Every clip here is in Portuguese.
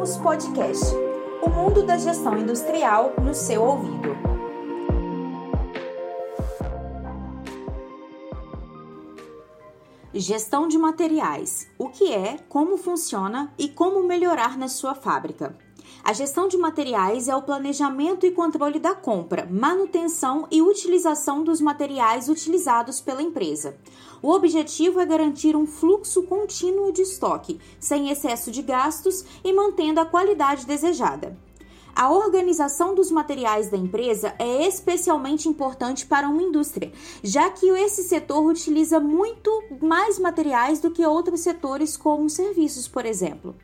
Somos Podcast o mundo da gestão industrial no seu ouvido. Gestão de materiais: o que é, como funciona e como melhorar na sua fábrica. A gestão de materiais é o planejamento e controle da compra, manutenção e utilização dos materiais utilizados pela empresa. O objetivo é garantir um fluxo contínuo de estoque, sem excesso de gastos e mantendo a qualidade desejada. A organização dos materiais da empresa é especialmente importante para uma indústria, já que esse setor utiliza muito mais materiais do que outros setores, como serviços, por exemplo.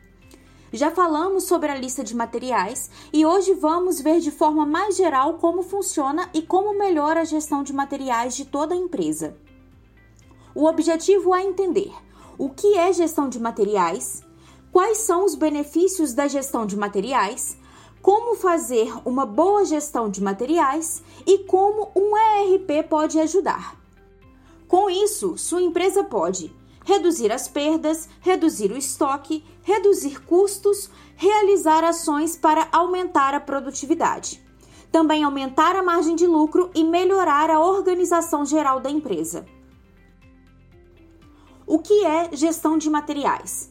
Já falamos sobre a lista de materiais e hoje vamos ver de forma mais geral como funciona e como melhora a gestão de materiais de toda a empresa. O objetivo é entender o que é gestão de materiais, quais são os benefícios da gestão de materiais, como fazer uma boa gestão de materiais e como um ERP pode ajudar. Com isso, sua empresa pode reduzir as perdas, reduzir o estoque, reduzir custos, realizar ações para aumentar a produtividade. Também aumentar a margem de lucro e melhorar a organização geral da empresa. O que é gestão de materiais?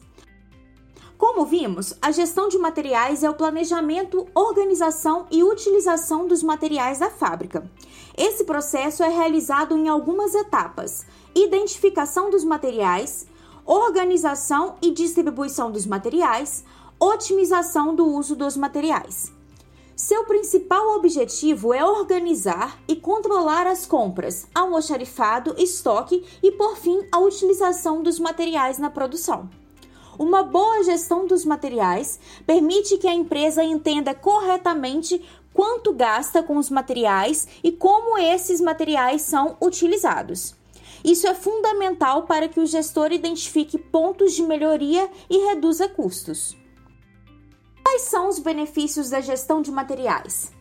Como vimos, a gestão de materiais é o planejamento, organização e utilização dos materiais da fábrica. Esse processo é realizado em algumas etapas: identificação dos materiais, organização e distribuição dos materiais, otimização do uso dos materiais. Seu principal objetivo é organizar e controlar as compras, almoxarifado, estoque e, por fim, a utilização dos materiais na produção. Uma boa gestão dos materiais permite que a empresa entenda corretamente quanto gasta com os materiais e como esses materiais são utilizados. Isso é fundamental para que o gestor identifique pontos de melhoria e reduza custos. Quais são os benefícios da gestão de materiais?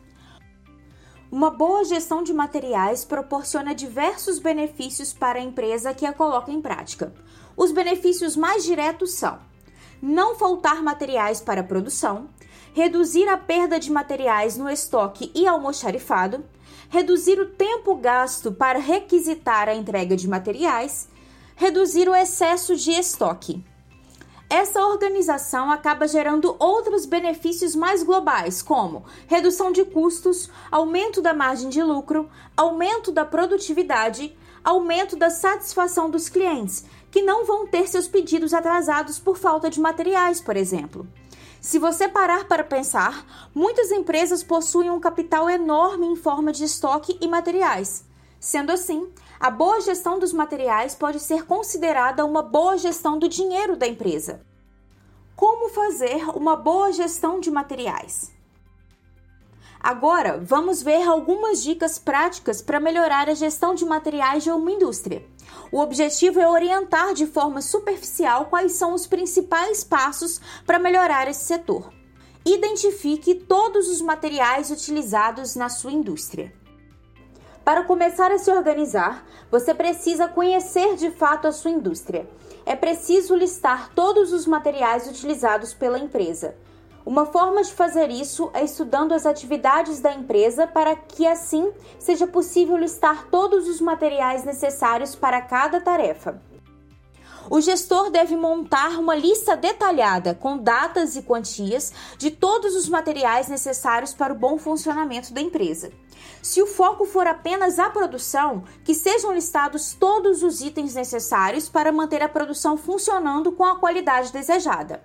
Uma boa gestão de materiais proporciona diversos benefícios para a empresa que a coloca em prática. Os benefícios mais diretos são: não faltar materiais para a produção, reduzir a perda de materiais no estoque e almoxarifado, reduzir o tempo gasto para requisitar a entrega de materiais, reduzir o excesso de estoque. Essa organização acaba gerando outros benefícios mais globais, como redução de custos, aumento da margem de lucro, aumento da produtividade, aumento da satisfação dos clientes, que não vão ter seus pedidos atrasados por falta de materiais, por exemplo. Se você parar para pensar, muitas empresas possuem um capital enorme em forma de estoque e materiais. Sendo assim, a boa gestão dos materiais pode ser considerada uma boa gestão do dinheiro da empresa. Como fazer uma boa gestão de materiais? Agora, vamos ver algumas dicas práticas para melhorar a gestão de materiais de uma indústria. O objetivo é orientar de forma superficial quais são os principais passos para melhorar esse setor. Identifique todos os materiais utilizados na sua indústria. Para começar a se organizar, você precisa conhecer de fato a sua indústria. É preciso listar todos os materiais utilizados pela empresa. Uma forma de fazer isso é estudando as atividades da empresa para que assim seja possível listar todos os materiais necessários para cada tarefa. O gestor deve montar uma lista detalhada com datas e quantias de todos os materiais necessários para o bom funcionamento da empresa. Se o foco for apenas a produção, que sejam listados todos os itens necessários para manter a produção funcionando com a qualidade desejada.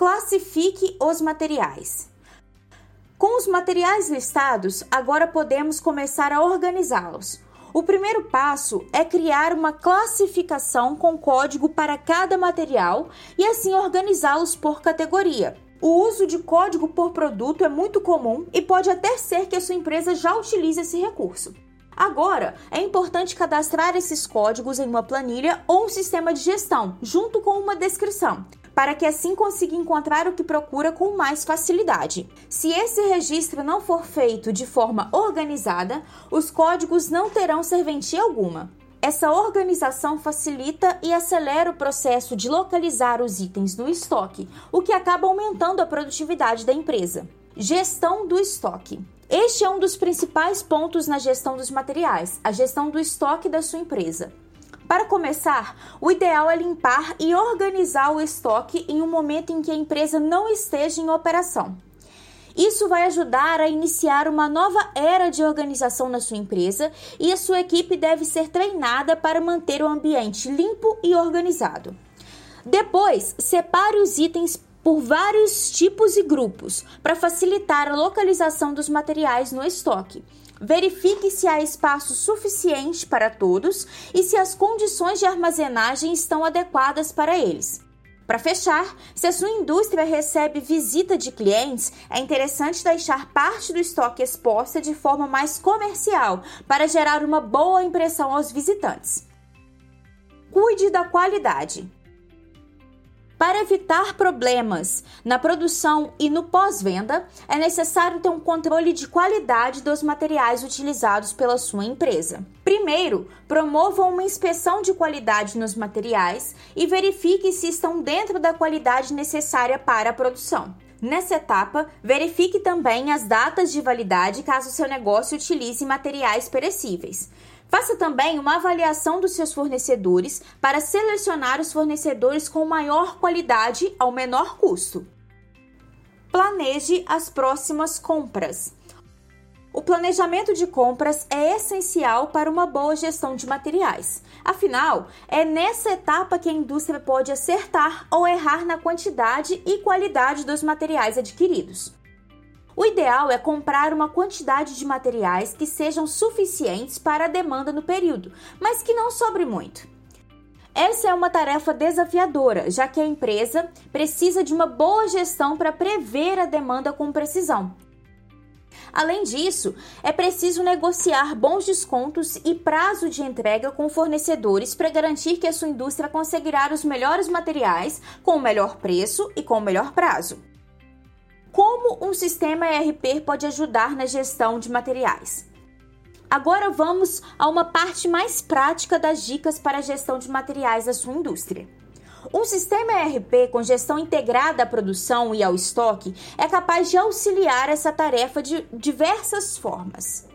Classifique os materiais. Com os materiais listados, agora podemos começar a organizá-los. O primeiro passo é criar uma classificação com código para cada material e assim organizá-los por categoria. O uso de código por produto é muito comum e pode até ser que a sua empresa já utilize esse recurso. Agora, é importante cadastrar esses códigos em uma planilha ou um sistema de gestão, junto com uma descrição, para que assim consiga encontrar o que procura com mais facilidade. Se esse registro não for feito de forma organizada, os códigos não terão serventia alguma. Essa organização facilita e acelera o processo de localizar os itens no estoque, o que acaba aumentando a produtividade da empresa. Gestão do estoque. Este é um dos principais pontos na gestão dos materiais, a gestão do estoque da sua empresa. Para começar, o ideal é limpar e organizar o estoque em um momento em que a empresa não esteja em operação. Isso vai ajudar a iniciar uma nova era de organização na sua empresa e a sua equipe deve ser treinada para manter o ambiente limpo e organizado. Depois, separe os itens por vários tipos e grupos para facilitar a localização dos materiais no estoque. Verifique se há espaço suficiente para todos e se as condições de armazenagem estão adequadas para eles. Para fechar, se a sua indústria recebe visita de clientes, é interessante deixar parte do estoque exposta de forma mais comercial para gerar uma boa impressão aos visitantes. Cuide da qualidade. Para evitar problemas na produção e no pós-venda, é necessário ter um controle de qualidade dos materiais utilizados pela sua empresa. Primeiro, promova uma inspeção de qualidade nos materiais e verifique se estão dentro da qualidade necessária para a produção. Nessa etapa, verifique também as datas de validade caso seu negócio utilize materiais perecíveis. Faça também uma avaliação dos seus fornecedores para selecionar os fornecedores com maior qualidade ao menor custo. Planeje as próximas compras. O planejamento de compras é essencial para uma boa gestão de materiais. Afinal, é nessa etapa que a indústria pode acertar ou errar na quantidade e qualidade dos materiais adquiridos. O ideal é comprar uma quantidade de materiais que sejam suficientes para a demanda no período, mas que não sobre muito. Essa é uma tarefa desafiadora, já que a empresa precisa de uma boa gestão para prever a demanda com precisão. Além disso, é preciso negociar bons descontos e prazo de entrega com fornecedores para garantir que a sua indústria conseguirá os melhores materiais com o melhor preço e com o melhor prazo. Como um sistema ERP pode ajudar na gestão de materiais? Agora vamos a uma parte mais prática das dicas para a gestão de materiais da sua indústria. Um sistema ERP com gestão integrada à produção e ao estoque é capaz de auxiliar essa tarefa de diversas formas.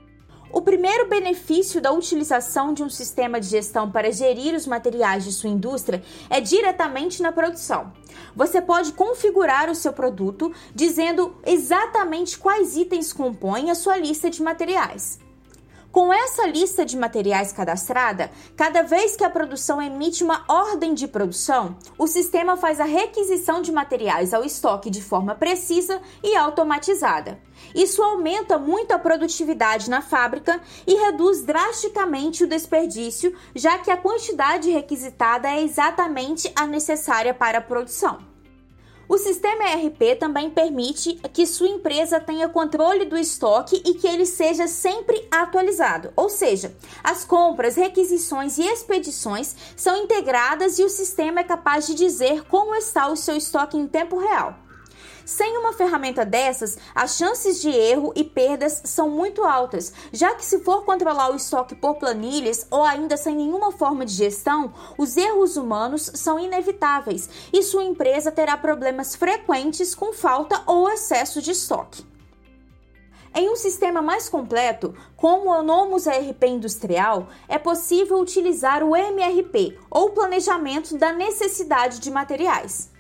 O primeiro benefício da utilização de um sistema de gestão para gerir os materiais de sua indústria é diretamente na produção. Você pode configurar o seu produto dizendo exatamente quais itens compõem a sua lista de materiais. Com essa lista de materiais cadastrada, cada vez que a produção emite uma ordem de produção, o sistema faz a requisição de materiais ao estoque de forma precisa e automatizada. Isso aumenta muito a produtividade na fábrica e reduz drasticamente o desperdício, já que a quantidade requisitada é exatamente a necessária para a produção. O sistema ERP também permite que sua empresa tenha controle do estoque e que ele seja sempre atualizado, ou seja, as compras, requisições e expedições são integradas e o sistema é capaz de dizer como está o seu estoque em tempo real. Sem uma ferramenta dessas, as chances de erro e perdas são muito altas, já que se for controlar o estoque por planilhas ou ainda sem nenhuma forma de gestão, os erros humanos são inevitáveis e sua empresa terá problemas frequentes com falta ou excesso de estoque. Em um sistema mais completo, como o Nomus ERP industrial, é possível utilizar o MRP, ou Planejamento da Necessidade de Materiais.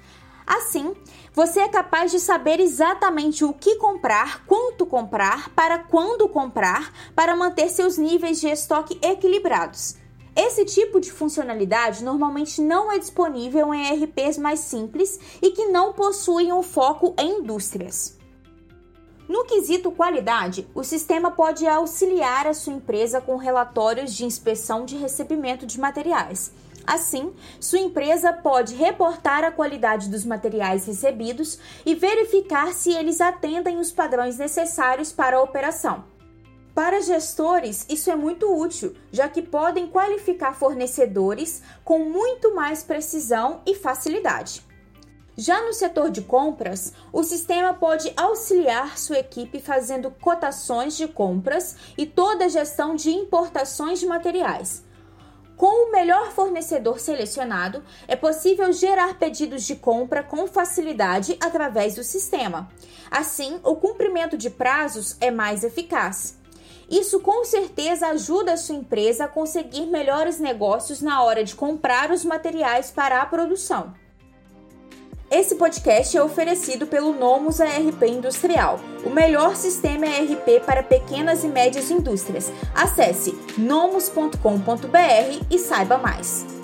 Assim, você é capaz de saber exatamente o que comprar, quanto comprar, para quando comprar, para manter seus níveis de estoque equilibrados. Esse tipo de funcionalidade normalmente não é disponível em ERPs mais simples e que não possuem um foco em indústrias. No quesito qualidade, o sistema pode auxiliar a sua empresa com relatórios de inspeção de recebimento de materiais Assim, sua empresa pode reportar a qualidade dos materiais recebidos e verificar se eles atendem os padrões necessários para a operação. Para gestores, isso é muito útil, já que podem qualificar fornecedores com muito mais precisão e facilidade. Já no setor de compras, o sistema pode auxiliar sua equipe fazendo cotações de compras e toda a gestão de importações de materiais Com o melhor fornecedor selecionado, é possível gerar pedidos de compra com facilidade através do sistema. Assim, o cumprimento de prazos é mais eficaz. Isso com certeza ajuda a sua empresa a conseguir melhores negócios na hora de comprar os materiais para a produção. Esse podcast é oferecido pelo Nomus ARP Industrial, o melhor sistema ERP para pequenas e médias indústrias. Acesse nomus.com.br e saiba mais.